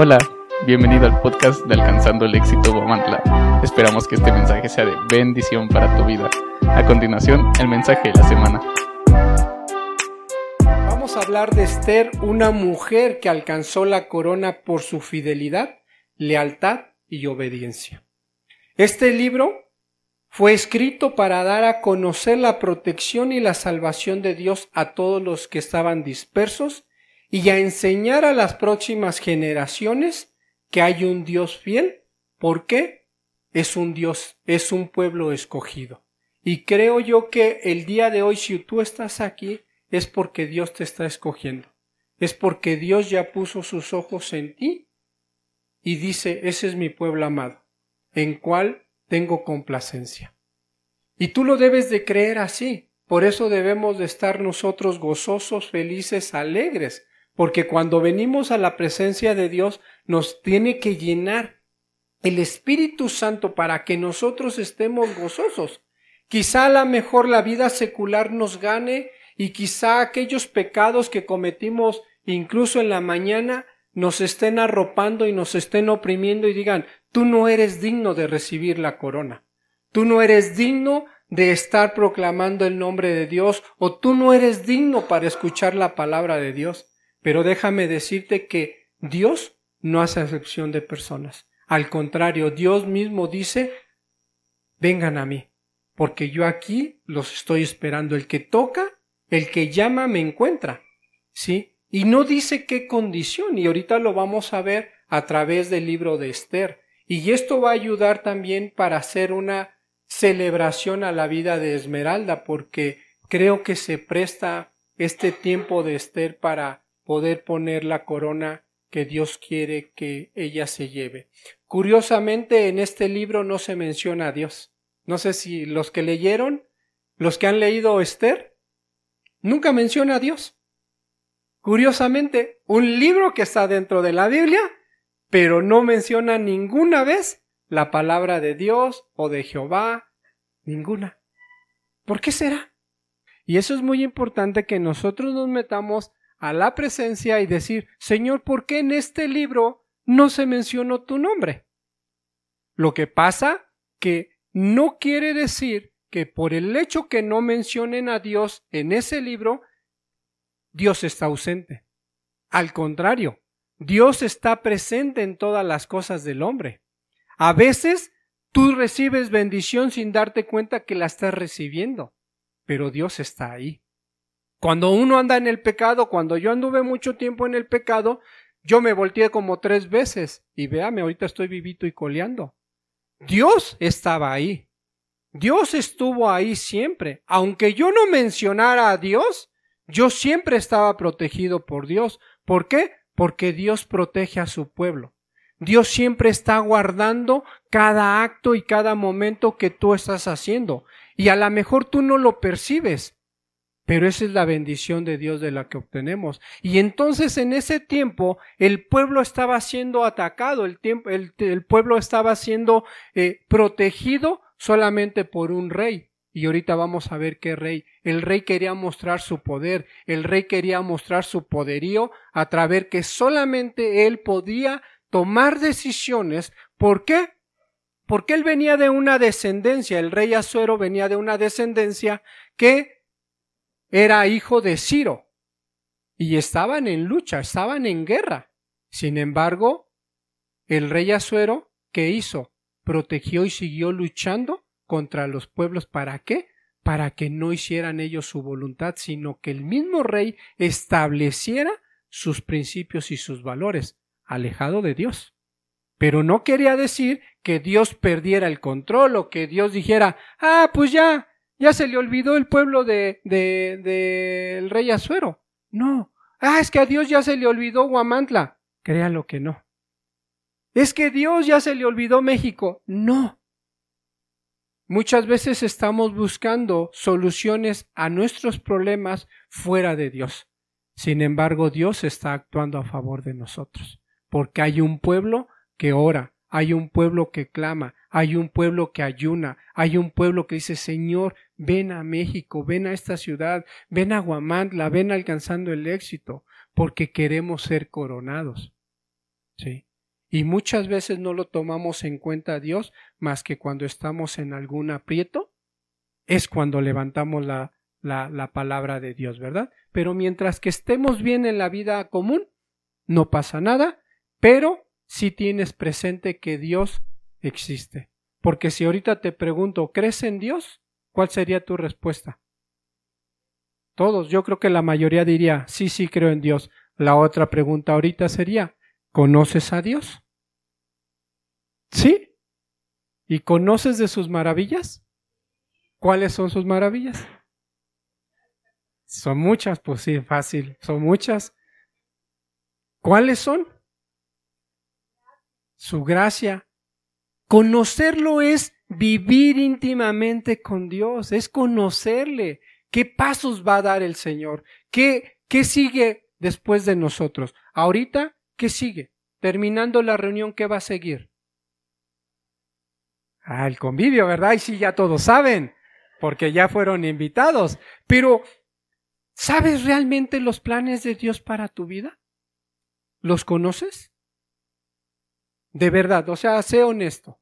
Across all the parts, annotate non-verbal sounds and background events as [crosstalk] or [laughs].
Hola, bienvenido al podcast de Alcanzando el Éxito Guamantla. Esperamos que este mensaje sea de bendición para tu vida. A continuación, el mensaje de la semana. Vamos a hablar de Esther, una mujer que alcanzó la corona por su fidelidad, lealtad y obediencia. Este libro fue escrito para dar a conocer la protección y la salvación de Dios a todos los que estaban dispersos y a enseñar a las próximas generaciones que hay un Dios fiel. ¿Por qué? Es un Dios, es un pueblo escogido. Y creo yo que el día de hoy, si tú estás aquí, es porque Dios te está escogiendo. Es porque Dios ya puso sus ojos en ti y dice, ese es mi pueblo amado, en cual tengo complacencia. Y tú lo debes de creer así. Por eso debemos de estar nosotros gozosos, felices, alegres, porque cuando venimos a la presencia de Dios nos tiene que llenar el Espíritu Santo para que nosotros estemos gozosos. Quizá a lo mejor la vida secular nos gane y quizá aquellos pecados que cometimos incluso en la mañana nos estén arropando y nos estén oprimiendo y digan, tú no eres digno de recibir la corona. Tú no eres digno de estar proclamando el nombre de Dios o tú no eres digno para escuchar la palabra de Dios. Pero déjame decirte que Dios no hace excepción de personas. Al contrario, Dios mismo dice, vengan a mí, porque yo aquí los estoy esperando. El que toca, el que llama, me encuentra. ¿Sí? Y no dice qué condición, y ahorita lo vamos a ver a través del libro de Esther. Y esto va a ayudar también para hacer una celebración a la vida de Esmeralda, porque creo que se presta este tiempo de Esther para poder poner la corona que Dios quiere que ella se lleve. Curiosamente, en este libro no se menciona a Dios. No sé si los que leyeron, los que han leído Esther, nunca menciona a Dios. Curiosamente, un libro que está dentro de la Biblia, pero no menciona ninguna vez la palabra de Dios o de Jehová, ninguna. ¿Por qué será? Y eso es muy importante que nosotros nos metamos a la presencia y decir, Señor, ¿por qué en este libro no se mencionó tu nombre? Lo que pasa que no quiere decir que por el hecho que no mencionen a Dios en ese libro, Dios está ausente. Al contrario, Dios está presente en todas las cosas del hombre. A veces tú recibes bendición sin darte cuenta que la estás recibiendo, pero Dios está ahí. Cuando uno anda en el pecado, cuando yo anduve mucho tiempo en el pecado, yo me volteé como tres veces y véame, ahorita estoy vivito y coleando. Dios estaba ahí. Dios estuvo ahí siempre. Aunque yo no mencionara a Dios, yo siempre estaba protegido por Dios. ¿Por qué? Porque Dios protege a su pueblo. Dios siempre está guardando cada acto y cada momento que tú estás haciendo. Y a lo mejor tú no lo percibes, pero esa es la bendición de Dios de la que obtenemos. Y entonces en ese tiempo el pueblo estaba siendo atacado, el, tiempo, el, pueblo estaba siendo eh, protegido solamente por un rey. Y ahorita vamos a ver qué rey. El rey quería mostrar su poder, el rey quería mostrar su poderío a través que solamente él podía tomar decisiones. ¿Por qué? Porque él venía de una descendencia, el rey Azuero venía de una descendencia que era hijo de Ciro y estaban en lucha, estaban en guerra. Sin embargo, el rey Azuero, ¿qué hizo? Protegió y siguió luchando contra los pueblos. ¿Para qué? Para que no hicieran ellos su voluntad, sino que el mismo rey estableciera sus principios y sus valores, alejado de Dios. Pero no quería decir que Dios perdiera el control o que Dios dijera, ah, pues ya, ya se le olvidó el pueblo de, de, del rey Azuero. No. Ah, es que a Dios ya se le olvidó Guamantla. Créalo que no. Es que Dios ya se le olvidó México. No. Muchas veces estamos buscando soluciones a nuestros problemas fuera de Dios. Sin embargo, Dios está actuando a favor de nosotros, porque hay un pueblo que ora, hay un pueblo que clama, hay un pueblo que ayuna, hay un pueblo que dice, Señor, ven a México, ven a esta ciudad, ven a Guamantla, ven alcanzando el éxito, porque queremos ser coronados. ¿Sí? Y muchas veces no lo tomamos en cuenta a Dios más que cuando estamos en algún aprieto, es cuando levantamos la, la, la palabra de Dios, ¿verdad? Pero mientras que estemos bien en la vida común, no pasa nada, pero si tienes presente que Dios existe. Porque si ahorita te pregunto, ¿crees en Dios? ¿Cuál sería tu respuesta? Todos, yo creo que la mayoría diría, sí, sí, creo en Dios. La otra pregunta ahorita sería, ¿conoces a Dios? ¿Sí? ¿Y conoces de sus maravillas? ¿Cuáles son sus maravillas? Son muchas, pues sí, fácil, son muchas. ¿Cuáles son? Su gracia. Conocerlo es vivir íntimamente con Dios, es conocerle, ¿Qué pasos va a dar el Señor? ¿Qué, qué sigue después de nosotros? Ahorita, ¿qué sigue? Terminando la reunión, ¿qué va a seguir? Ah, el convivio, ¿verdad? Y sí, ya todos saben, porque ya fueron invitados. Pero, ¿sabes realmente los planes de Dios para tu vida? ¿Los conoces? De verdad, o sea, sé honesto.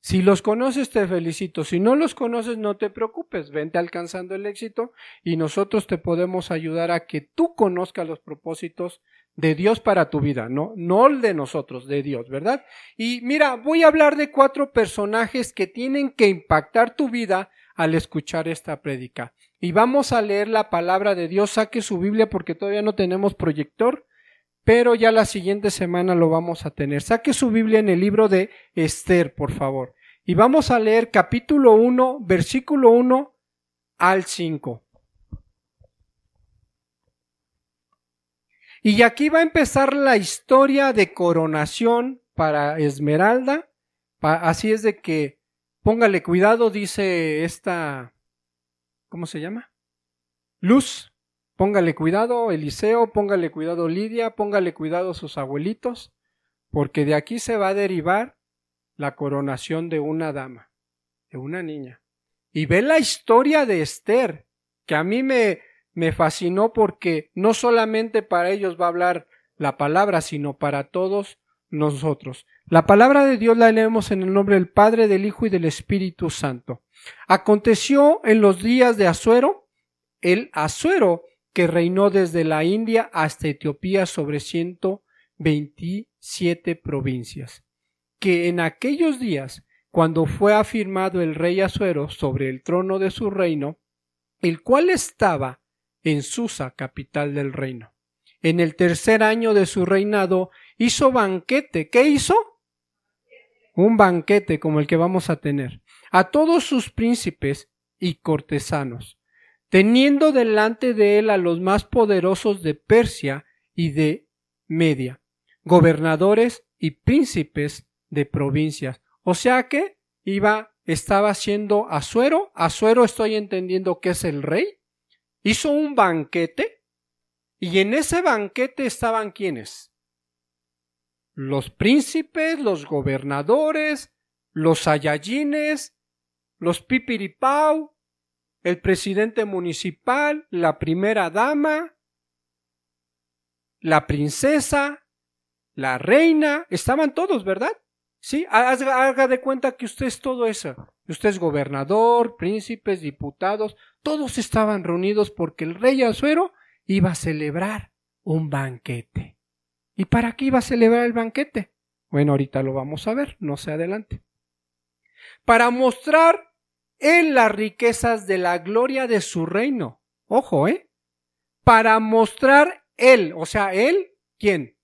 Si los conoces, te felicito. Si no los conoces, no te preocupes. Vente alcanzando el éxito y nosotros te podemos ayudar a que tú conozcas los propósitos de Dios para tu vida, no, no el de nosotros, de Dios, ¿verdad? Y mira, voy a hablar de cuatro personajes que tienen que impactar tu vida al escuchar esta prédica. Y vamos a leer la palabra de Dios. Saque su Biblia porque todavía no tenemos proyector, pero ya la siguiente semana lo vamos a tener. Saque su Biblia en el libro de Esther, por favor. Y vamos a leer capítulo 1, versículo 1 al 5. Y aquí va a empezar la historia de coronación para Esmeralda. Así es de que póngale cuidado, dice esta, ¿cómo se llama? Luz. Póngale cuidado, Eliseo, póngale cuidado, Lidia, póngale cuidado sus abuelitos, porque de aquí se va a derivar la coronación de una dama, de una niña. Y ve la historia de Esther, que a mí me, me fascinó porque no solamente para ellos va a hablar la palabra, sino para todos nosotros. La palabra de Dios la leemos en el nombre del Padre, del Hijo y del Espíritu Santo. Aconteció en los días de Asuero, el Asuero que reinó desde la India hasta Etiopía sobre ciento veintisiete provincias que en aquellos días, cuando fue afirmado el rey Asuero sobre el trono de su reino, el cual estaba en Susa, capital del reino. En el tercer año de su reinado hizo banquete. ¿Qué hizo? Un banquete como el que vamos a tener. A todos sus príncipes y cortesanos, teniendo delante de él a los más poderosos de Persia y de Media, gobernadores y príncipes de provincias. O sea que iba, estaba siendo Asuero. Asuero estoy entendiendo que es el rey. Hizo un banquete y en ese banquete estaban quienes? Los príncipes, los gobernadores, los ayayines, los pipiripau, el presidente municipal, la primera dama, la princesa, la reina, estaban todos, ¿verdad? Sí, haga de cuenta que usted es todo eso. Usted es gobernador, príncipes, diputados, todos estaban reunidos porque el rey Azuero iba a celebrar un banquete. ¿Y para qué iba a celebrar el banquete? Bueno, ahorita lo vamos a ver, no se adelante. Para mostrar en las riquezas de la gloria de su reino. Ojo, ¿eh? Para mostrar él, o sea, él, ¿quién?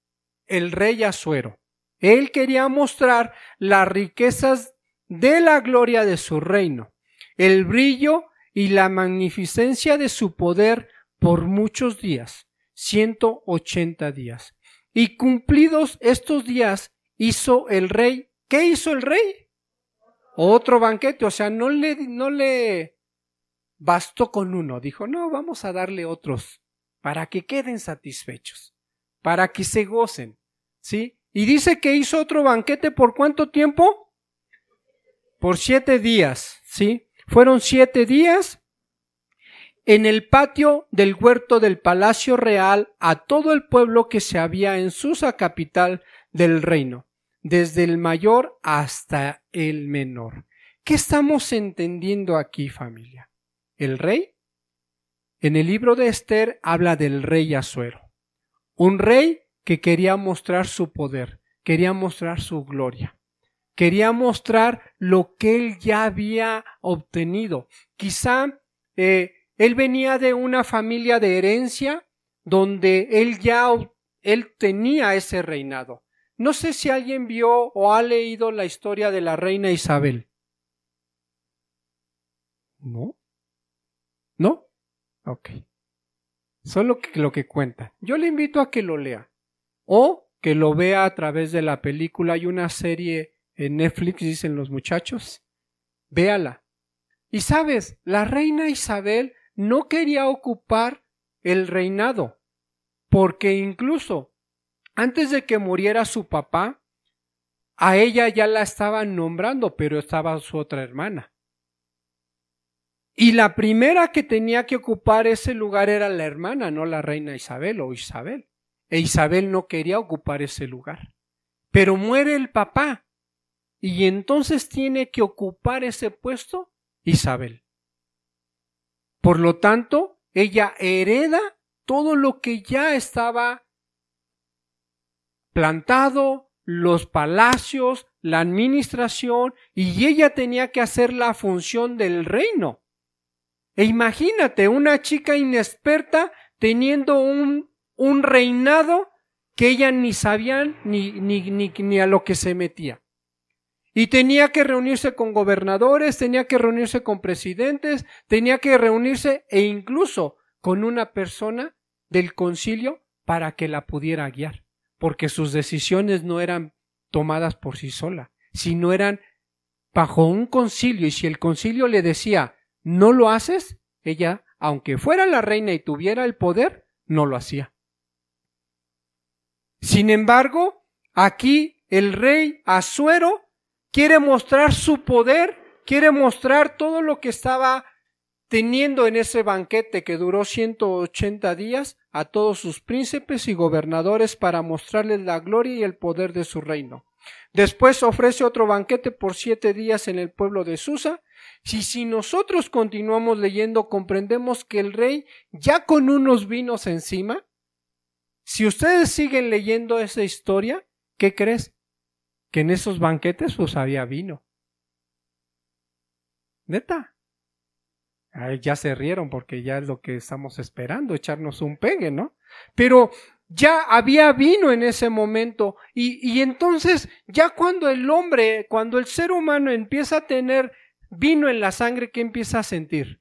El rey Azuero él quería mostrar las riquezas de la gloria de su reino, el brillo y la magnificencia de su poder por muchos días, ciento ochenta días. Y cumplidos estos días, hizo el rey. ¿Qué hizo el rey? Otro banquete, o sea, no le, no le bastó con uno. Dijo, no, vamos a darle otros para que queden satisfechos, para que se gocen. ¿Sí? Y dice que hizo otro banquete por cuánto tiempo? Por siete días, ¿sí? Fueron siete días en el patio del huerto del Palacio Real a todo el pueblo que se había en Susa capital del reino. Desde el mayor hasta el menor. ¿Qué estamos entendiendo aquí, familia? El rey, en el libro de Esther, habla del rey Azuero. Un rey que quería mostrar su poder, quería mostrar su gloria, quería mostrar lo que él ya había obtenido. Quizá eh, él venía de una familia de herencia donde él ya él tenía ese reinado. No sé si alguien vio o ha leído la historia de la reina Isabel. ¿No? ¿No? Ok. Solo que, lo que cuenta. Yo le invito a que lo lea. O que lo vea a través de la película. Hay una serie en Netflix, dicen los muchachos. Véala. Y sabes, la reina Isabel no quería ocupar el reinado, porque incluso antes de que muriera su papá, a ella ya la estaban nombrando, pero estaba su otra hermana. Y la primera que tenía que ocupar ese lugar era la hermana, no la reina Isabel o Isabel. E Isabel no quería ocupar ese lugar. Pero muere el papá. Y entonces tiene que ocupar ese puesto Isabel. Por lo tanto, ella hereda todo lo que ya estaba plantado, los palacios, la administración, y ella tenía que hacer la función del reino. E imagínate una chica inexperta teniendo un, un reinado que ella ni sabía ni, ni, ni, ni a lo que se metía. Y tenía que reunirse con gobernadores, tenía que reunirse con presidentes, tenía que reunirse e incluso con una persona del concilio para que la pudiera guiar, porque sus decisiones no eran tomadas por sí sola, sino eran bajo un concilio, y si el concilio le decía no lo haces, ella, aunque fuera la reina y tuviera el poder, no lo hacía. Sin embargo, aquí el rey Asuero quiere mostrar su poder, quiere mostrar todo lo que estaba teniendo en ese banquete que duró 180 días a todos sus príncipes y gobernadores para mostrarles la gloria y el poder de su reino. Después ofrece otro banquete por siete días en el pueblo de Susa si, si nosotros continuamos leyendo, comprendemos que el rey, ya con unos vinos encima, si ustedes siguen leyendo esa historia, ¿qué crees? Que en esos banquetes pues había vino. Neta. Ya se rieron porque ya es lo que estamos esperando, echarnos un pegue, ¿no? Pero ya había vino en ese momento y, y entonces ya cuando el hombre, cuando el ser humano empieza a tener vino en la sangre, ¿qué empieza a sentir?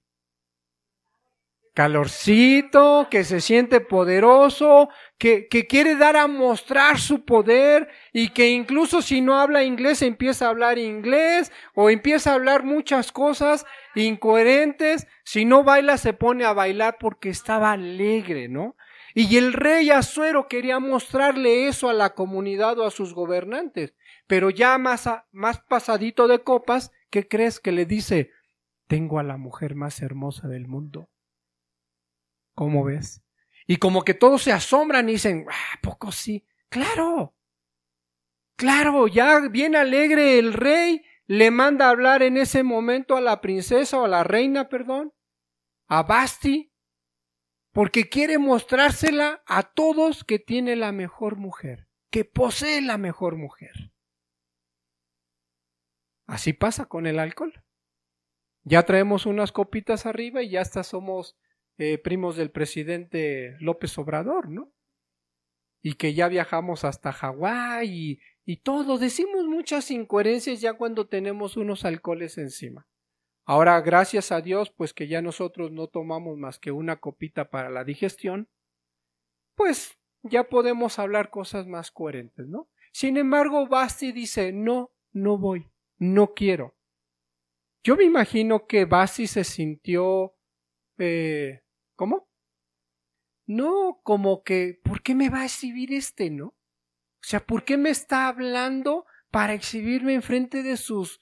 Calorcito, que se siente poderoso, que, que quiere dar a mostrar su poder y que incluso si no habla inglés empieza a hablar inglés o empieza a hablar muchas cosas incoherentes. Si no baila se pone a bailar porque estaba alegre, ¿no? Y el rey Azuero quería mostrarle eso a la comunidad o a sus gobernantes. Pero ya más, pasadito de copas, ¿qué crees que le dice? Tengo a la mujer más hermosa del mundo. ¿Cómo ves? Y como que todos se asombran y dicen, ah, poco sí? Claro. Claro, ya bien alegre el rey le manda a hablar en ese momento a la princesa o a la reina, perdón, a Basti, porque quiere mostrársela a todos que tiene la mejor mujer, que posee la mejor mujer. Así pasa con el alcohol. Ya traemos unas copitas arriba y ya hasta somos eh, primos del presidente López Obrador, ¿no? Y que ya viajamos hasta Hawái y, y todo. Decimos muchas incoherencias ya cuando tenemos unos alcoholes encima. Ahora, gracias a Dios, pues que ya nosotros no tomamos más que una copita para la digestión, pues ya podemos hablar cosas más coherentes, ¿no? Sin embargo, Basti dice, no, no voy no quiero. Yo me imagino que Basi se sintió... Eh, ¿Cómo? No, como que, ¿por qué me va a exhibir este, no? O sea, ¿por qué me está hablando para exhibirme en frente de sus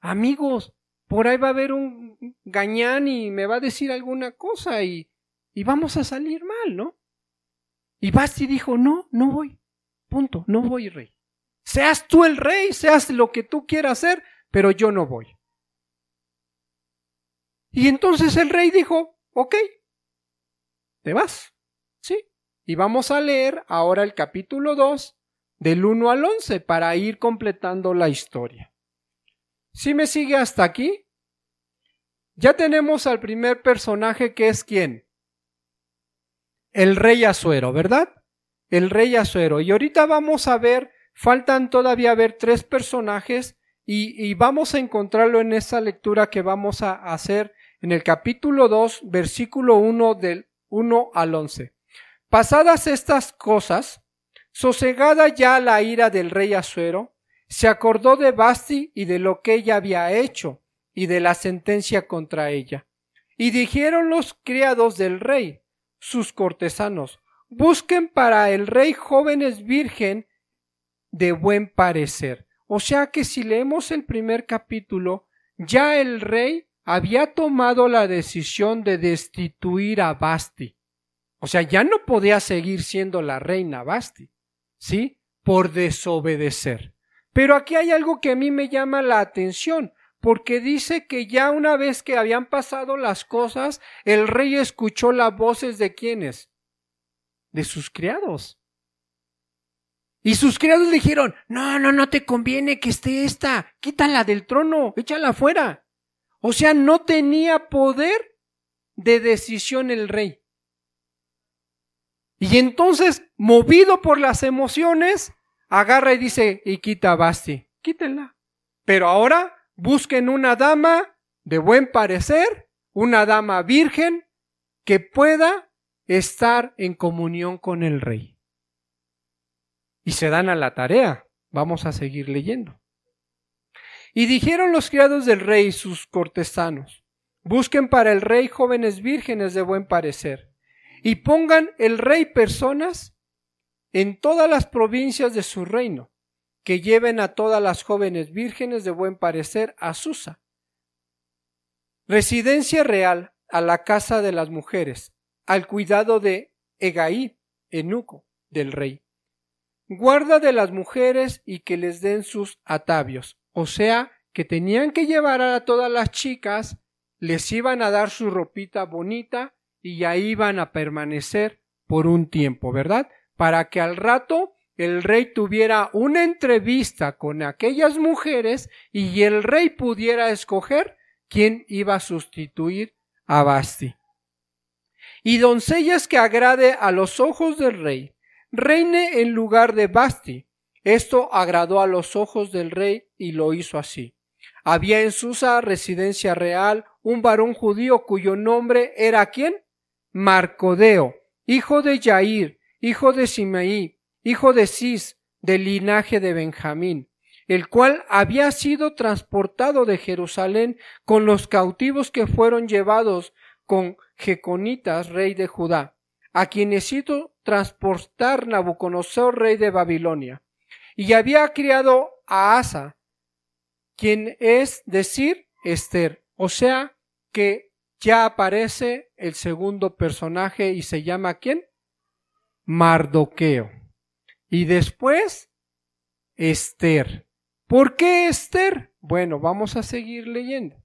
amigos? Por ahí va a haber un gañán y me va a decir alguna cosa y, y vamos a salir mal, ¿no? Y Basti dijo, no, no voy. Punto, no voy, rey. Seas tú el rey, seas lo que tú quieras hacer, pero yo no voy. Y entonces el rey dijo, ok, te vas. Sí. Y vamos a leer ahora el capítulo 2 del 1 al 11 para ir completando la historia. ¿Sí me sigue hasta aquí? Ya tenemos al primer personaje que es quién? El rey Azuero, ¿verdad? El rey Azuero. Y ahorita vamos a ver, faltan todavía ver tres personajes y, y vamos a encontrarlo en esa lectura que vamos a hacer en el capítulo 2, versículo 1 del 1 al 11. Pasadas estas cosas, sosegada ya la ira del rey Azuero, se acordó de Basti y de lo que ella había hecho y de la sentencia contra ella. Y dijeron los criados del rey, sus cortesanos, busquen para el rey jóvenes virgen de buen parecer. O sea que si leemos el primer capítulo, ya el rey había tomado la decisión de destituir a Basti. O sea, ya no podía seguir siendo la reina Basti, ¿sí? Por desobedecer. Pero aquí hay algo que a mí me llama la atención, porque dice que ya una vez que habían pasado las cosas, el rey escuchó las voces de quienes? De sus criados. Y sus criados dijeron, no, no, no te conviene que esté esta, quítala del trono, échala fuera. O sea, no tenía poder de decisión el rey. Y entonces, movido por las emociones, agarra y dice, y quita Basti, quítenla. Pero ahora busquen una dama de buen parecer, una dama virgen que pueda estar en comunión con el rey. Y se dan a la tarea. Vamos a seguir leyendo. Y dijeron los criados del rey sus cortesanos, busquen para el rey jóvenes vírgenes de buen parecer, y pongan el rey personas en todas las provincias de su reino, que lleven a todas las jóvenes vírgenes de buen parecer a Susa. Residencia real a la casa de las mujeres, al cuidado de Egaí, enuco del rey. Guarda de las mujeres y que les den sus atavios, o sea, que tenían que llevar a todas las chicas, les iban a dar su ropita bonita y ahí iban a permanecer por un tiempo, ¿verdad? Para que al rato el rey tuviera una entrevista con aquellas mujeres y el rey pudiera escoger quién iba a sustituir a Basti. Y doncellas que agrade a los ojos del rey, reine en lugar de Basti. Esto agradó a los ojos del rey y lo hizo así. Había en Susa residencia real un varón judío cuyo nombre era quién? Marcodeo, hijo de Yair, hijo de Simeí, hijo de Cis, del linaje de Benjamín, el cual había sido transportado de Jerusalén con los cautivos que fueron llevados con Jeconitas, rey de Judá, a quienes hizo transportar Nabucodonosor, rey de Babilonia, y había criado a Asa, quien es decir Esther, o sea que ya aparece el segundo personaje y se llama ¿quién? Mardoqueo. Y después, Esther. ¿Por qué Esther? Bueno, vamos a seguir leyendo.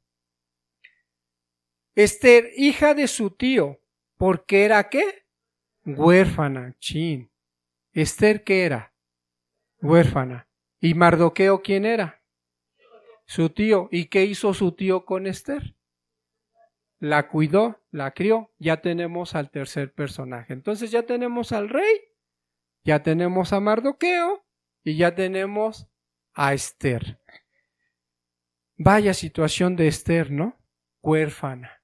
Esther, hija de su tío, ¿por qué era qué? Huérfana, chin. Esther, ¿qué era? Huérfana. ¿Y Mardoqueo quién era? Su tío. ¿Y qué hizo su tío con Esther? La cuidó, la crió. Ya tenemos al tercer personaje. Entonces ya tenemos al rey ya tenemos a Mardoqueo y ya tenemos a Esther. Vaya situación de Esther, ¿no? Huérfana.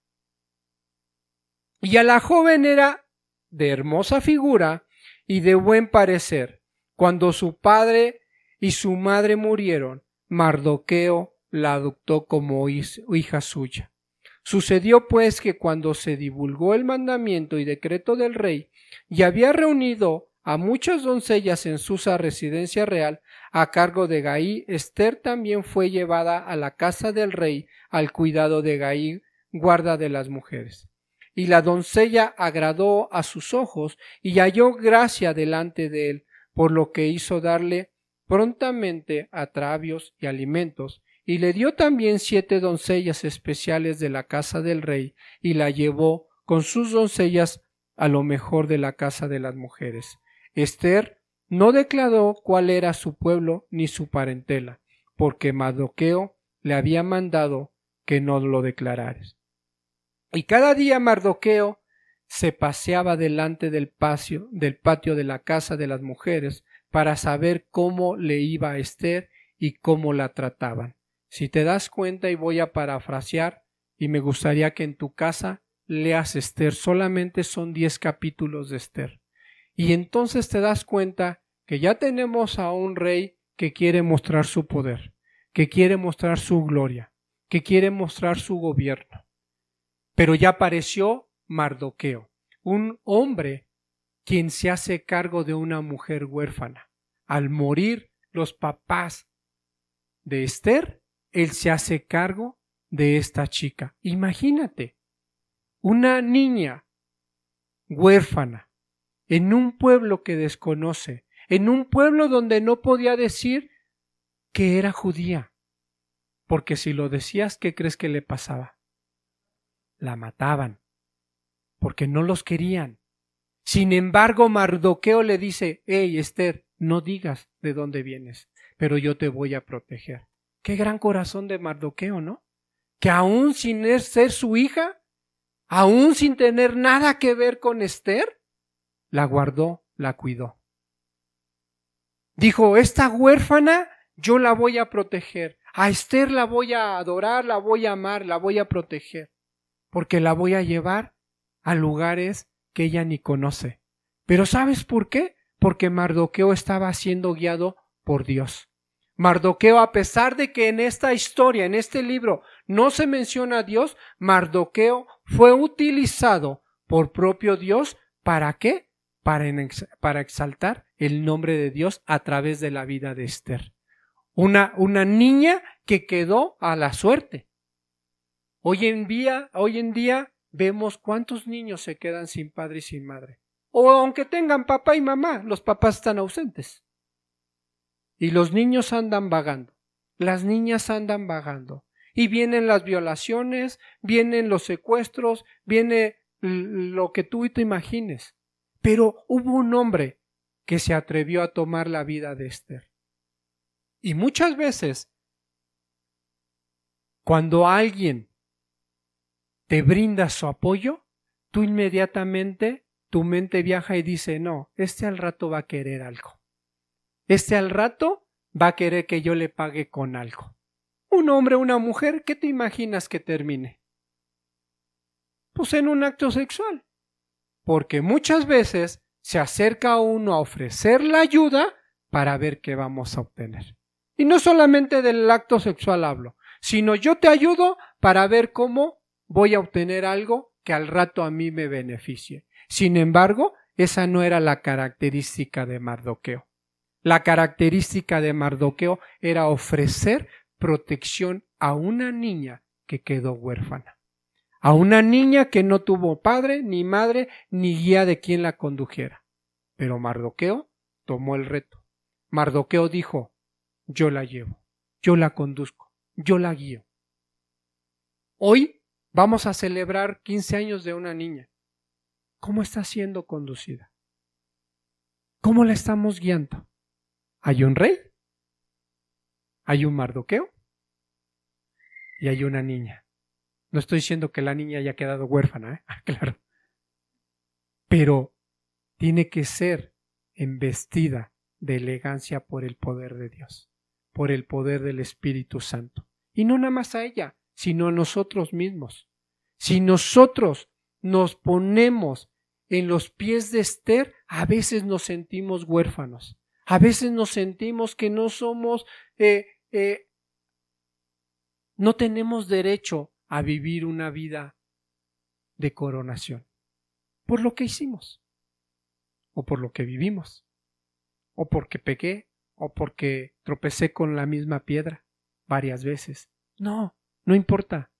Y a la joven era de hermosa figura y de buen parecer. Cuando su padre y su madre murieron, Mardoqueo la adoptó como hija suya. Sucedió pues que cuando se divulgó el mandamiento y decreto del rey y había reunido a muchas doncellas en Susa residencia real a cargo de Gaí, Esther también fue llevada a la casa del rey al cuidado de Gaí, guarda de las mujeres. Y la doncella agradó a sus ojos y halló gracia delante de él, por lo que hizo darle prontamente atravios y alimentos, y le dio también siete doncellas especiales de la casa del rey, y la llevó con sus doncellas a lo mejor de la casa de las mujeres. Esther no declaró cuál era su pueblo ni su parentela, porque Mardoqueo le había mandado que no lo declarares. Y cada día Mardoqueo se paseaba delante del patio, del patio de la casa de las mujeres para saber cómo le iba a Esther y cómo la trataban. Si te das cuenta y voy a parafrasear y me gustaría que en tu casa leas Esther, solamente son diez capítulos de Esther. Y entonces te das cuenta que ya tenemos a un rey que quiere mostrar su poder, que quiere mostrar su gloria, que quiere mostrar su gobierno. Pero ya apareció Mardoqueo, un hombre quien se hace cargo de una mujer huérfana. Al morir los papás de Esther, él se hace cargo de esta chica. Imagínate, una niña huérfana en un pueblo que desconoce, en un pueblo donde no podía decir que era judía, porque si lo decías, ¿qué crees que le pasaba? La mataban, porque no los querían. Sin embargo, Mardoqueo le dice, hey Esther, no digas de dónde vienes, pero yo te voy a proteger. Qué gran corazón de Mardoqueo, ¿no? Que aún sin er, ser su hija, aún sin tener nada que ver con Esther, la guardó, la cuidó. Dijo, esta huérfana yo la voy a proteger. A Esther la voy a adorar, la voy a amar, la voy a proteger, porque la voy a llevar a lugares que ella ni conoce. Pero ¿sabes por qué? Porque Mardoqueo estaba siendo guiado por Dios. Mardoqueo, a pesar de que en esta historia, en este libro, no se menciona a Dios, Mardoqueo fue utilizado por propio Dios para qué? Para, para exaltar el nombre de Dios a través de la vida de Esther. Una, una niña que quedó a la suerte. Hoy en día, hoy en día vemos cuántos niños se quedan sin padre y sin madre. O aunque tengan papá y mamá, los papás están ausentes. Y los niños andan vagando, las niñas andan vagando. Y vienen las violaciones, vienen los secuestros, viene lo que tú te imagines. Pero hubo un hombre que se atrevió a tomar la vida de Esther. Y muchas veces, cuando alguien te brinda su apoyo, tú inmediatamente tu mente viaja y dice, no, este al rato va a querer algo. Este al rato va a querer que yo le pague con algo. Un hombre una mujer, ¿qué te imaginas que termine? Pues en un acto sexual. Porque muchas veces se acerca a uno a ofrecer la ayuda para ver qué vamos a obtener. Y no solamente del acto sexual hablo, sino yo te ayudo para ver cómo voy a obtener algo que al rato a mí me beneficie. Sin embargo, esa no era la característica de Mardoqueo. La característica de Mardoqueo era ofrecer protección a una niña que quedó huérfana, a una niña que no tuvo padre, ni madre, ni guía de quien la condujera. Pero Mardoqueo tomó el reto. Mardoqueo dijo yo la llevo, yo la conduzco, yo la guío. Hoy vamos a celebrar 15 años de una niña. ¿Cómo está siendo conducida? ¿Cómo la estamos guiando? Hay un rey, hay un mardoqueo y hay una niña. No estoy diciendo que la niña haya quedado huérfana, ¿eh? [laughs] claro. Pero tiene que ser embestida de elegancia por el poder de Dios, por el poder del Espíritu Santo. Y no nada más a ella, sino a nosotros mismos. Si nosotros nos ponemos en los pies de Esther, a veces nos sentimos huérfanos. A veces nos sentimos que no somos, eh, eh, no tenemos derecho a vivir una vida de coronación por lo que hicimos, o por lo que vivimos, o porque pequé, o porque tropecé con la misma piedra varias veces. No, no importa.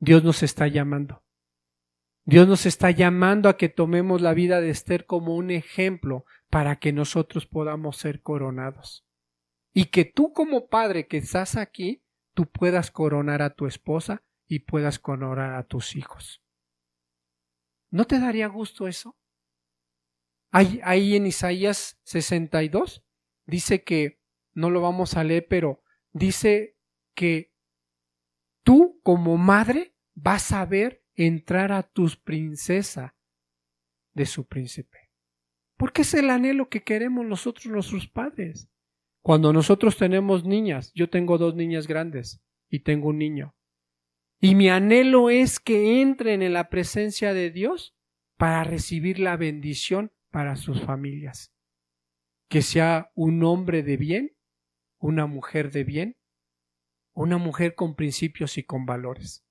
Dios nos está llamando. Dios nos está llamando a que tomemos la vida de Esther como un ejemplo para que nosotros podamos ser coronados. y que tú como padre que estás aquí, tú puedas coronar a tu esposa y puedas coronar a tus hijos. ¿No te daría gusto eso? Ahí, ahí en Isaías 62 dice que, no lo vamos a leer, pero dice que tú como madre vas a ver entrar a tus princesa de su príncipe. Porque es el anhelo que queremos nosotros, nuestros padres. Cuando nosotros tenemos niñas, yo tengo dos niñas grandes y tengo un niño. Y mi anhelo es que entren en la presencia de Dios para recibir la bendición para sus familias. Que sea un hombre de bien, una mujer de bien, una mujer con principios y con valores.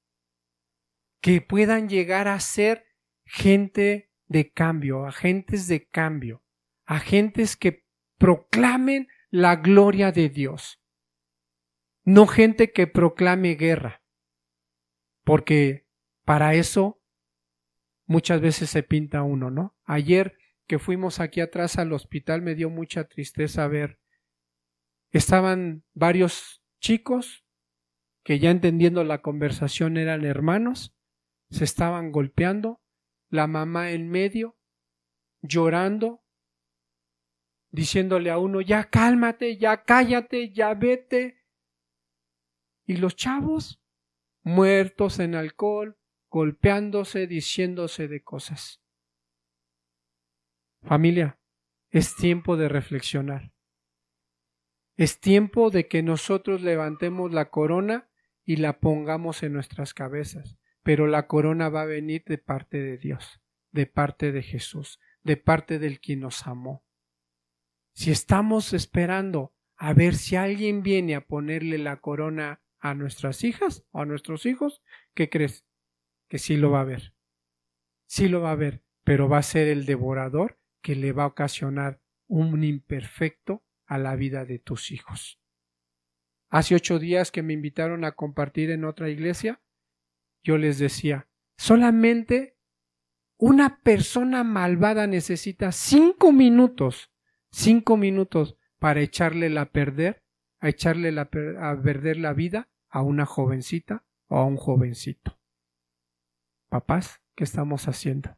Que puedan llegar a ser gente de cambio, agentes de cambio, agentes que proclamen la gloria de Dios. No gente que proclame guerra, porque para eso muchas veces se pinta uno, ¿no? Ayer que fuimos aquí atrás al hospital me dio mucha tristeza ver. Estaban varios chicos que ya entendiendo la conversación eran hermanos, se estaban golpeando, la mamá en medio, llorando, diciéndole a uno, ya cálmate, ya cállate, ya vete. Y los chavos muertos en alcohol, golpeándose, diciéndose de cosas. Familia, es tiempo de reflexionar. Es tiempo de que nosotros levantemos la corona y la pongamos en nuestras cabezas pero la corona va a venir de parte de Dios, de parte de Jesús, de parte del quien nos amó. Si estamos esperando a ver si alguien viene a ponerle la corona a nuestras hijas o a nuestros hijos, ¿qué crees? Que sí lo va a ver. Sí lo va a ver, pero va a ser el devorador que le va a ocasionar un imperfecto a la vida de tus hijos. Hace ocho días que me invitaron a compartir en otra iglesia, yo les decía, solamente una persona malvada necesita cinco minutos, cinco minutos para echarle la perder, a echarle la, a perder la vida a una jovencita o a un jovencito. Papás, ¿qué estamos haciendo?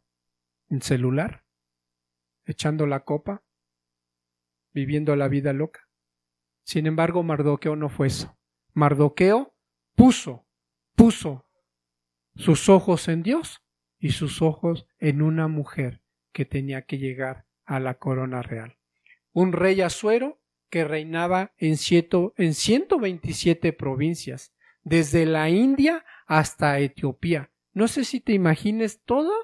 ¿En celular? ¿Echando la copa? ¿Viviendo la vida loca? Sin embargo, Mardoqueo no fue eso. Mardoqueo puso, puso sus ojos en Dios y sus ojos en una mujer que tenía que llegar a la corona real. Un rey asuero que reinaba en, ciento, en 127 provincias, desde la India hasta Etiopía. No sé si te imagines toda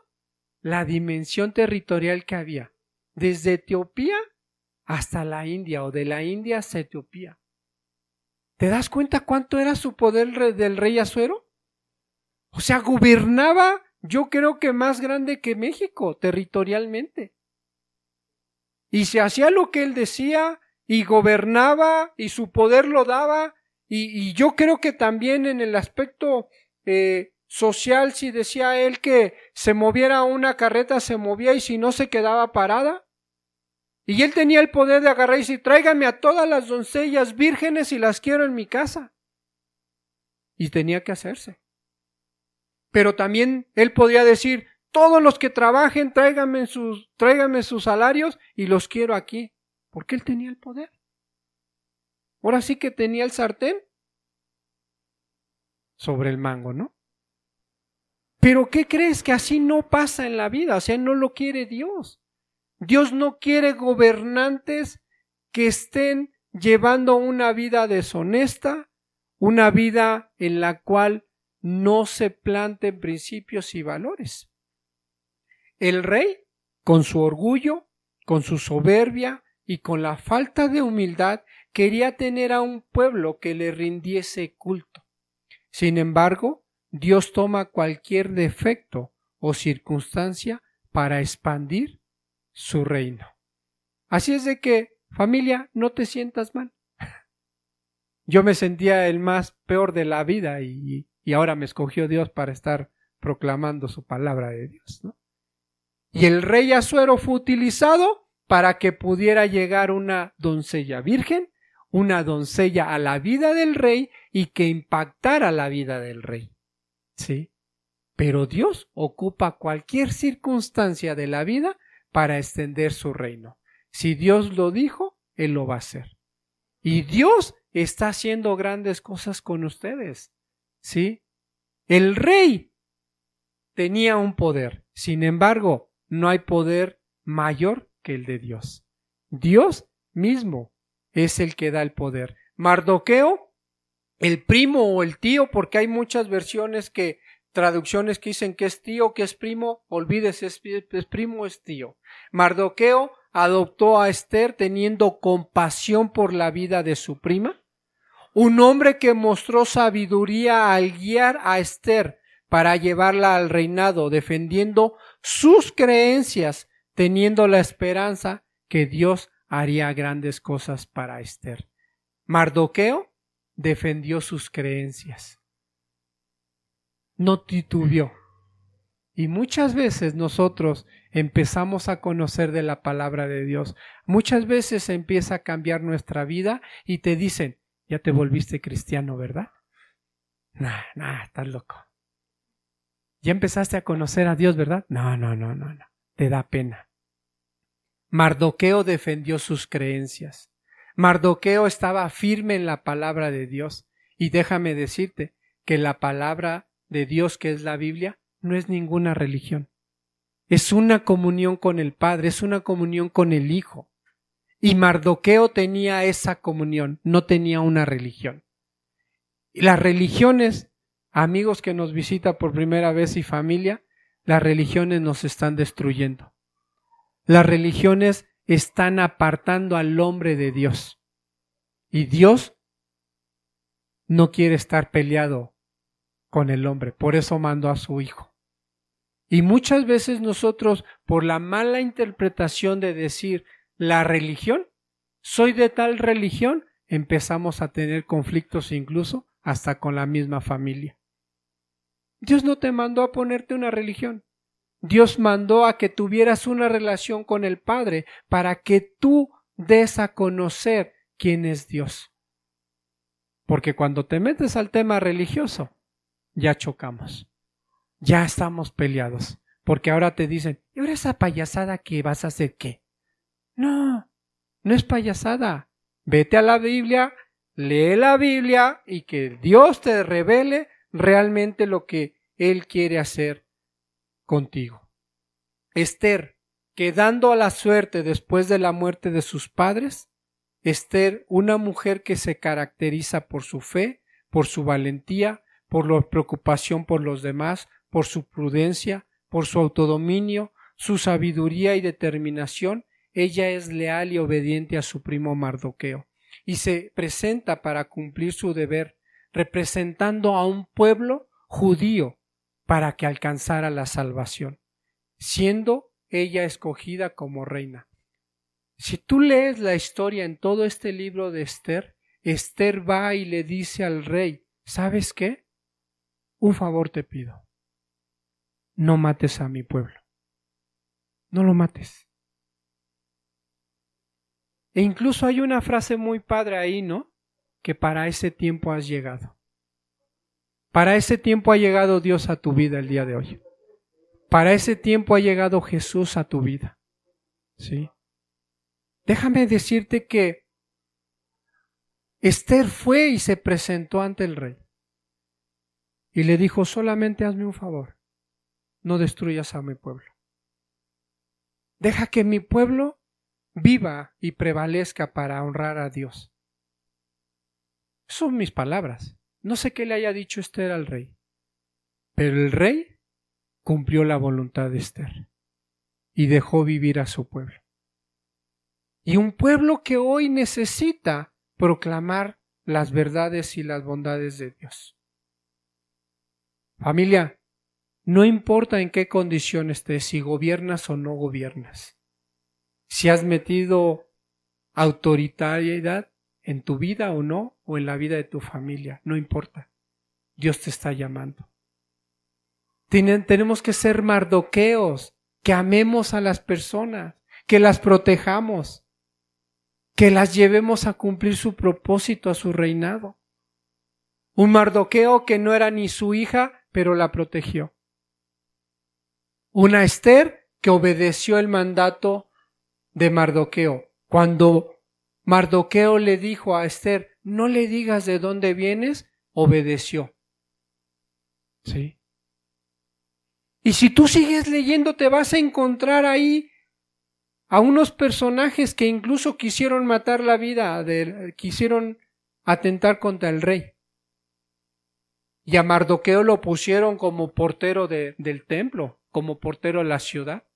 la dimensión territorial que había, desde Etiopía hasta la India o de la India hasta Etiopía. ¿Te das cuenta cuánto era su poder del rey Asuero? O sea, gobernaba, yo creo que más grande que México territorialmente. Y se hacía lo que él decía y gobernaba y su poder lo daba y, yo creo que también en el aspecto eh, social, si decía él que se moviera una carreta, se movía y si no se quedaba parada. Y él tenía el poder de agarrar y decir, tráigame a todas las doncellas vírgenes y las quiero en mi casa. Y tenía que hacerse pero también él podría decir, todos los que trabajen, tráiganme sus, tráiganme sus salarios y los quiero aquí, porque él tenía el poder. Ahora sí que tenía el sartén sobre el mango, ¿no? Pero ¿qué crees que así no pasa en la vida? O sea, no lo quiere Dios. Dios no quiere gobernantes que estén llevando una vida deshonesta, una vida en la cual no se planten principios y valores. El rey, con su orgullo, con su soberbia y con la falta de humildad, quería tener a un pueblo que le rindiese culto. Sin embargo, Dios toma cualquier defecto o circunstancia para expandir su reino. Así es de que, familia, no te sientas mal. [laughs] Yo me sentía el más peor de la vida y y ahora me escogió Dios para estar proclamando su palabra de Dios. ¿no? Y el rey Azuero fue utilizado para que pudiera llegar una doncella virgen, una doncella a la vida del rey y que impactara la vida del rey. ¿Sí? Pero Dios ocupa cualquier circunstancia de la vida para extender su reino. Si Dios lo dijo, Él lo va a hacer. Y Dios está haciendo grandes cosas con ustedes. ¿Sí? El rey tenía un poder. Sin embargo, no hay poder mayor que el de Dios. Dios mismo es el que da el poder. Mardoqueo, el primo o el tío, porque hay muchas versiones que traducciones que dicen que es tío, que es primo, olvídese, es, es primo, es tío. Mardoqueo adoptó a Esther teniendo compasión por la vida de su prima. Un hombre que mostró sabiduría al guiar a Esther para llevarla al reinado, defendiendo sus creencias, teniendo la esperanza que Dios haría grandes cosas para Esther. Mardoqueo defendió sus creencias no titubió. Y muchas veces nosotros empezamos a conocer de la palabra de Dios. Muchas veces empieza a cambiar nuestra vida y te dicen, ya te volviste cristiano, ¿verdad? Nah, nah, estás loco. Ya empezaste a conocer a Dios, ¿verdad? No, no, no, no, no. Te da pena. Mardoqueo defendió sus creencias. Mardoqueo estaba firme en la palabra de Dios. Y déjame decirte que la palabra de Dios que es la Biblia no es ninguna religión. Es una comunión con el Padre, es una comunión con el Hijo. Y Mardoqueo tenía esa comunión, no tenía una religión. Las religiones, amigos que nos visita por primera vez y familia, las religiones nos están destruyendo. Las religiones están apartando al hombre de Dios. Y Dios no quiere estar peleado con el hombre. Por eso mandó a su Hijo. Y muchas veces nosotros, por la mala interpretación de decir la religión, soy de tal religión, empezamos a tener conflictos incluso hasta con la misma familia. Dios no te mandó a ponerte una religión. Dios mandó a que tuvieras una relación con el Padre para que tú des a conocer quién es Dios. Porque cuando te metes al tema religioso, ya chocamos. Ya estamos peleados. Porque ahora te dicen, ¿y ahora esa payasada que vas a hacer qué? No, no es payasada. Vete a la Biblia, lee la Biblia y que Dios te revele realmente lo que Él quiere hacer contigo. Esther, quedando a la suerte después de la muerte de sus padres, Esther, una mujer que se caracteriza por su fe, por su valentía, por la preocupación por los demás, por su prudencia, por su autodominio, su sabiduría y determinación, ella es leal y obediente a su primo Mardoqueo, y se presenta para cumplir su deber, representando a un pueblo judío para que alcanzara la salvación, siendo ella escogida como reina. Si tú lees la historia en todo este libro de Esther, Esther va y le dice al rey, ¿sabes qué? un favor te pido. No mates a mi pueblo. No lo mates. E incluso hay una frase muy padre ahí, ¿no? Que para ese tiempo has llegado. Para ese tiempo ha llegado Dios a tu vida el día de hoy. Para ese tiempo ha llegado Jesús a tu vida. ¿Sí? Déjame decirte que Esther fue y se presentó ante el rey y le dijo, solamente hazme un favor, no destruyas a mi pueblo. Deja que mi pueblo viva y prevalezca para honrar a Dios. Son mis palabras. No sé qué le haya dicho Esther al rey, pero el rey cumplió la voluntad de Esther y dejó vivir a su pueblo. Y un pueblo que hoy necesita proclamar las verdades y las bondades de Dios. Familia, no importa en qué condición estés, si gobiernas o no gobiernas, si has metido autoritariedad en tu vida o no, o en la vida de tu familia, no importa. Dios te está llamando. tenemos que ser mardoqueos, que amemos a las personas, que las protejamos, que las llevemos a cumplir su propósito a su reinado. Un Mardoqueo que no era ni su hija, pero la protegió. Una Esther que obedeció el mandato de Mardoqueo. Cuando Mardoqueo le dijo a Esther, no le digas de dónde vienes, obedeció. ¿Sí? Y si tú sigues leyendo, te vas a encontrar ahí a unos personajes que incluso quisieron matar la vida, de, quisieron atentar contra el rey. Y a Mardoqueo lo pusieron como portero de, del templo, como portero de la ciudad.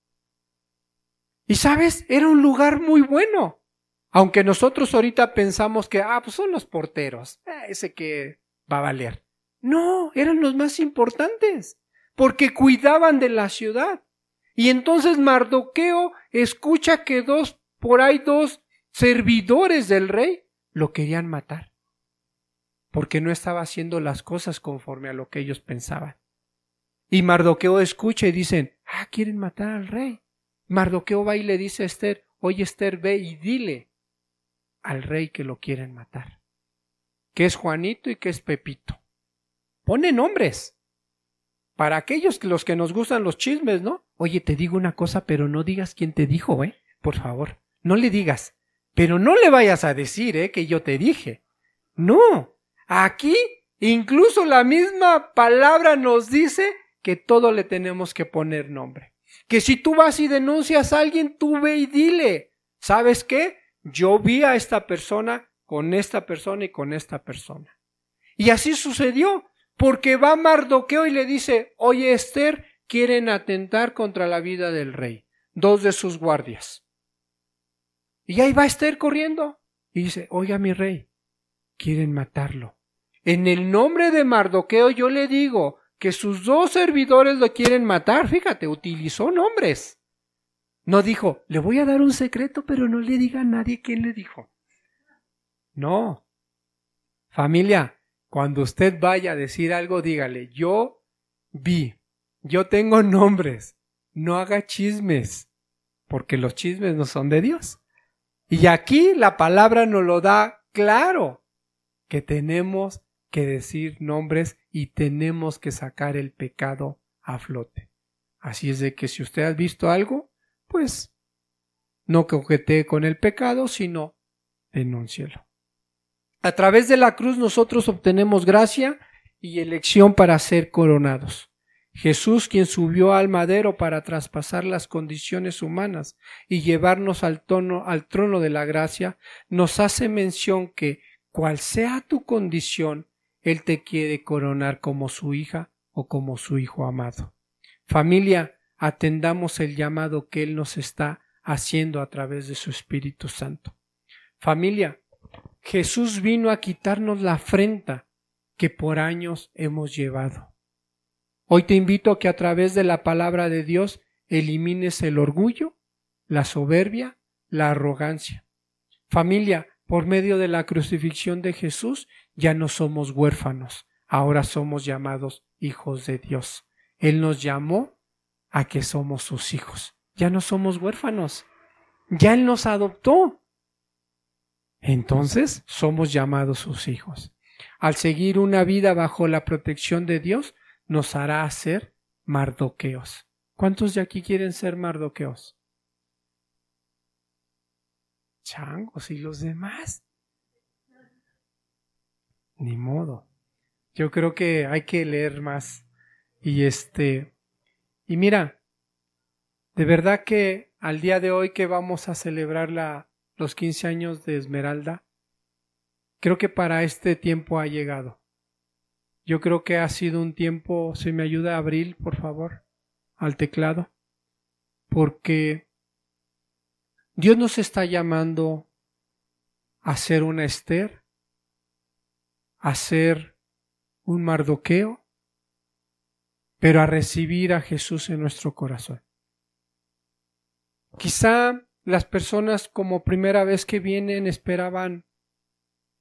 Y sabes, era un lugar muy bueno. Aunque nosotros ahorita pensamos que, ah, pues son los porteros, eh, ese que va a valer. No, eran los más importantes, porque cuidaban de la ciudad. Y entonces Mardoqueo escucha que dos, por ahí dos servidores del rey lo querían matar porque no estaba haciendo las cosas conforme a lo que ellos pensaban. Y Mardoqueo escucha y dicen, ah, quieren matar al rey. Mardoqueo va y le dice a Esther, oye Esther, ve y dile al rey que lo quieren matar, que es Juanito y que es Pepito. Pone nombres. Para aquellos que los que nos gustan los chismes, ¿no? Oye, te digo una cosa, pero no digas quién te dijo, ¿eh? Por favor, no le digas. Pero no le vayas a decir, ¿eh? Que yo te dije. No, Aquí incluso la misma palabra nos dice que todo le tenemos que poner nombre. Que si tú vas y denuncias a alguien, tú ve y dile, ¿sabes qué? Yo vi a esta persona con esta persona y con esta persona. Y así sucedió, porque va Mardoqueo y le dice, oye Esther, quieren atentar contra la vida del rey, dos de sus guardias. Y ahí va Esther corriendo y dice, oiga mi rey, quieren matarlo. En el nombre de Mardoqueo yo le digo que sus dos servidores lo quieren matar. Fíjate, utilizó nombres. No dijo, le voy a dar un secreto, pero no le diga a nadie quién le dijo. No. Familia, cuando usted vaya a decir algo, dígale, yo vi, yo tengo nombres, no haga chismes, porque los chismes no son de Dios. Y aquí la palabra nos lo da claro, que tenemos que decir nombres y tenemos que sacar el pecado a flote. Así es de que si usted ha visto algo, pues no coquetee con el pecado, sino denúncielo. A través de la cruz nosotros obtenemos gracia y elección para ser coronados. Jesús, quien subió al madero para traspasar las condiciones humanas y llevarnos al, tono, al trono de la gracia, nos hace mención que, cual sea tu condición, él te quiere coronar como su hija o como su hijo amado. Familia, atendamos el llamado que Él nos está haciendo a través de su Espíritu Santo. Familia, Jesús vino a quitarnos la afrenta que por años hemos llevado. Hoy te invito a que a través de la palabra de Dios elimines el orgullo, la soberbia, la arrogancia. Familia, por medio de la crucifixión de Jesús ya no somos huérfanos, ahora somos llamados hijos de Dios. Él nos llamó a que somos sus hijos. Ya no somos huérfanos, ya Él nos adoptó. Entonces somos llamados sus hijos. Al seguir una vida bajo la protección de Dios, nos hará ser mardoqueos. ¿Cuántos de aquí quieren ser mardoqueos? Changos y los demás. Ni modo. Yo creo que hay que leer más. Y este, y mira, de verdad que al día de hoy que vamos a celebrar la, los 15 años de Esmeralda, creo que para este tiempo ha llegado. Yo creo que ha sido un tiempo, si me ayuda Abril, por favor, al teclado, porque Dios nos está llamando a ser una Esther, a ser un Mardoqueo, pero a recibir a Jesús en nuestro corazón. Quizá las personas como primera vez que vienen esperaban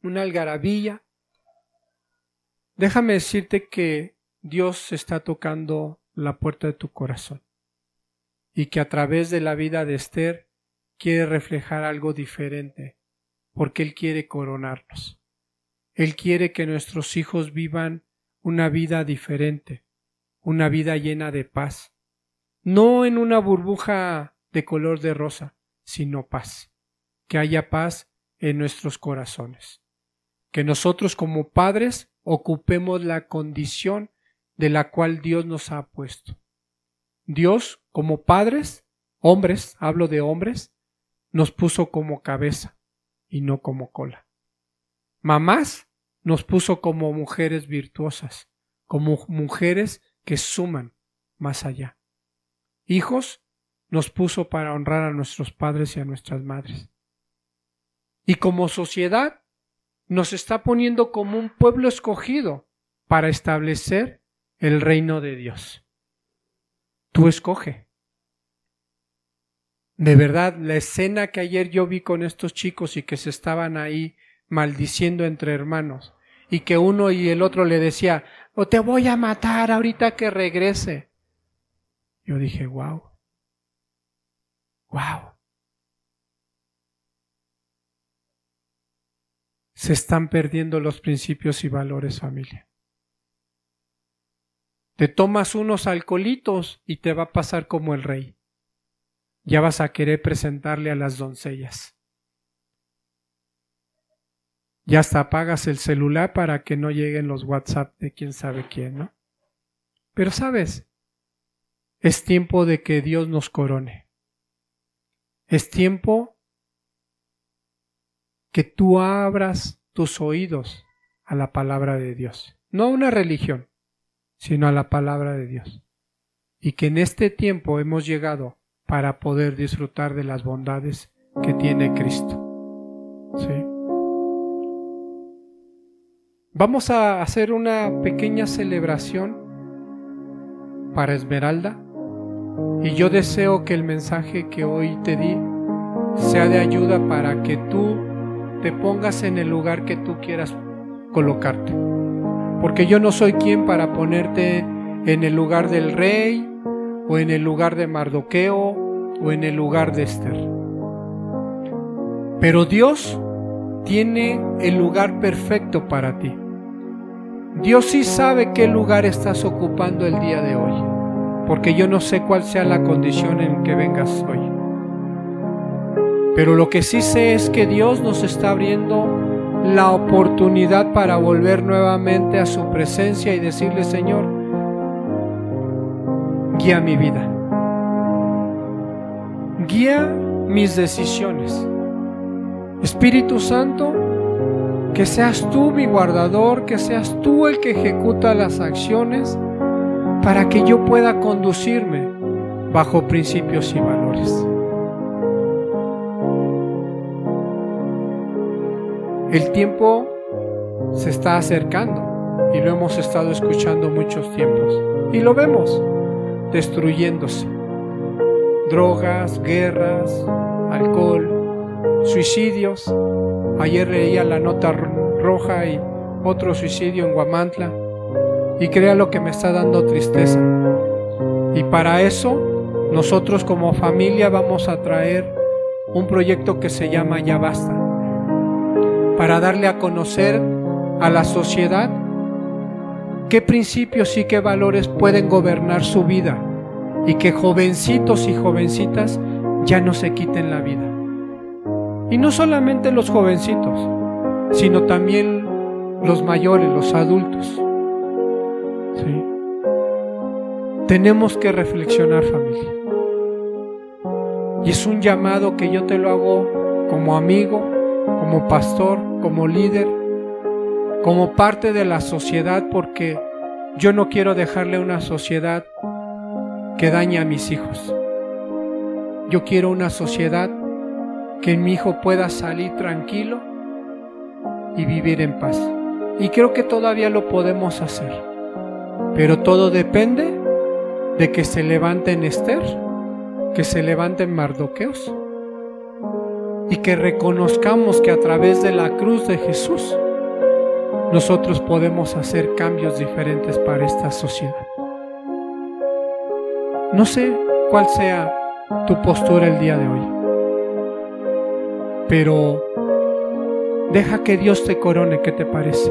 una algarabía. Déjame decirte que Dios está tocando la puerta de tu corazón y que a través de la vida de Esther quiere reflejar algo diferente porque Él quiere coronarnos. Él quiere que nuestros hijos vivan una vida diferente, una vida llena de paz, no en una burbuja de color de rosa, sino paz, que haya paz en nuestros corazones, que nosotros como padres ocupemos la condición de la cual Dios nos ha puesto. Dios, como padres, hombres, hablo de hombres, nos puso como cabeza y no como cola. Mamás nos puso como mujeres virtuosas, como mujeres que suman más allá. Hijos nos puso para honrar a nuestros padres y a nuestras madres. Y como sociedad nos está poniendo como un pueblo escogido para establecer el reino de Dios. Tú escoge. De verdad, la escena que ayer yo vi con estos chicos y que se estaban ahí maldiciendo entre hermanos, y que uno y el otro le decía, o te voy a matar ahorita que regrese. Yo dije, wow, wow. Se están perdiendo los principios y valores familia. Te tomas unos alcoholitos y te va a pasar como el rey. Ya vas a querer presentarle a las doncellas. Ya hasta apagas el celular para que no lleguen los WhatsApp de quién sabe quién, ¿no? Pero sabes, es tiempo de que Dios nos corone. Es tiempo que tú abras tus oídos a la palabra de Dios, no a una religión, sino a la palabra de Dios. Y que en este tiempo hemos llegado para poder disfrutar de las bondades que tiene Cristo. ¿Sí? Vamos a hacer una pequeña celebración para Esmeralda y yo deseo que el mensaje que hoy te di sea de ayuda para que tú te pongas en el lugar que tú quieras colocarte porque yo no soy quien para ponerte en el lugar del rey o en el lugar de Mardoqueo o en el lugar de Esther. Pero Dios tiene el lugar perfecto para ti. Dios sí sabe qué lugar estás ocupando el día de hoy, porque yo no sé cuál sea la condición en que vengas hoy. Pero lo que sí sé es que Dios nos está abriendo la oportunidad para volver nuevamente a su presencia y decirle, Señor, guía mi vida, guía mis decisiones. Espíritu Santo, que seas tú mi guardador, que seas tú el que ejecuta las acciones para que yo pueda conducirme bajo principios y valores. El tiempo se está acercando y lo hemos estado escuchando muchos tiempos y lo vemos destruyéndose. Drogas, guerras, alcohol, suicidios. Ayer leía la nota roja y otro suicidio en Guamantla y crea lo que me está dando tristeza. Y para eso nosotros como familia vamos a traer un proyecto que se llama Ya Basta para darle a conocer a la sociedad qué principios y qué valores pueden gobernar su vida y que jovencitos y jovencitas ya no se quiten la vida. Y no solamente los jovencitos, sino también los mayores, los adultos. Tenemos que reflexionar familia. Y es un llamado que yo te lo hago como amigo, como pastor, como líder, como parte de la sociedad, porque yo no quiero dejarle una sociedad que dañe a mis hijos. Yo quiero una sociedad que mi hijo pueda salir tranquilo y vivir en paz. Y creo que todavía lo podemos hacer. Pero todo depende de que se levanten Esther, que se levanten Mardoqueos y que reconozcamos que a través de la cruz de Jesús nosotros podemos hacer cambios diferentes para esta sociedad. No sé cuál sea tu postura el día de hoy, pero Deja que Dios te corone, ¿qué te parece?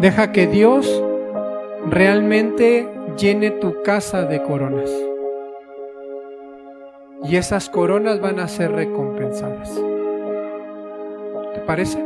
Deja que Dios realmente llene tu casa de coronas. Y esas coronas van a ser recompensadas. ¿Te parece?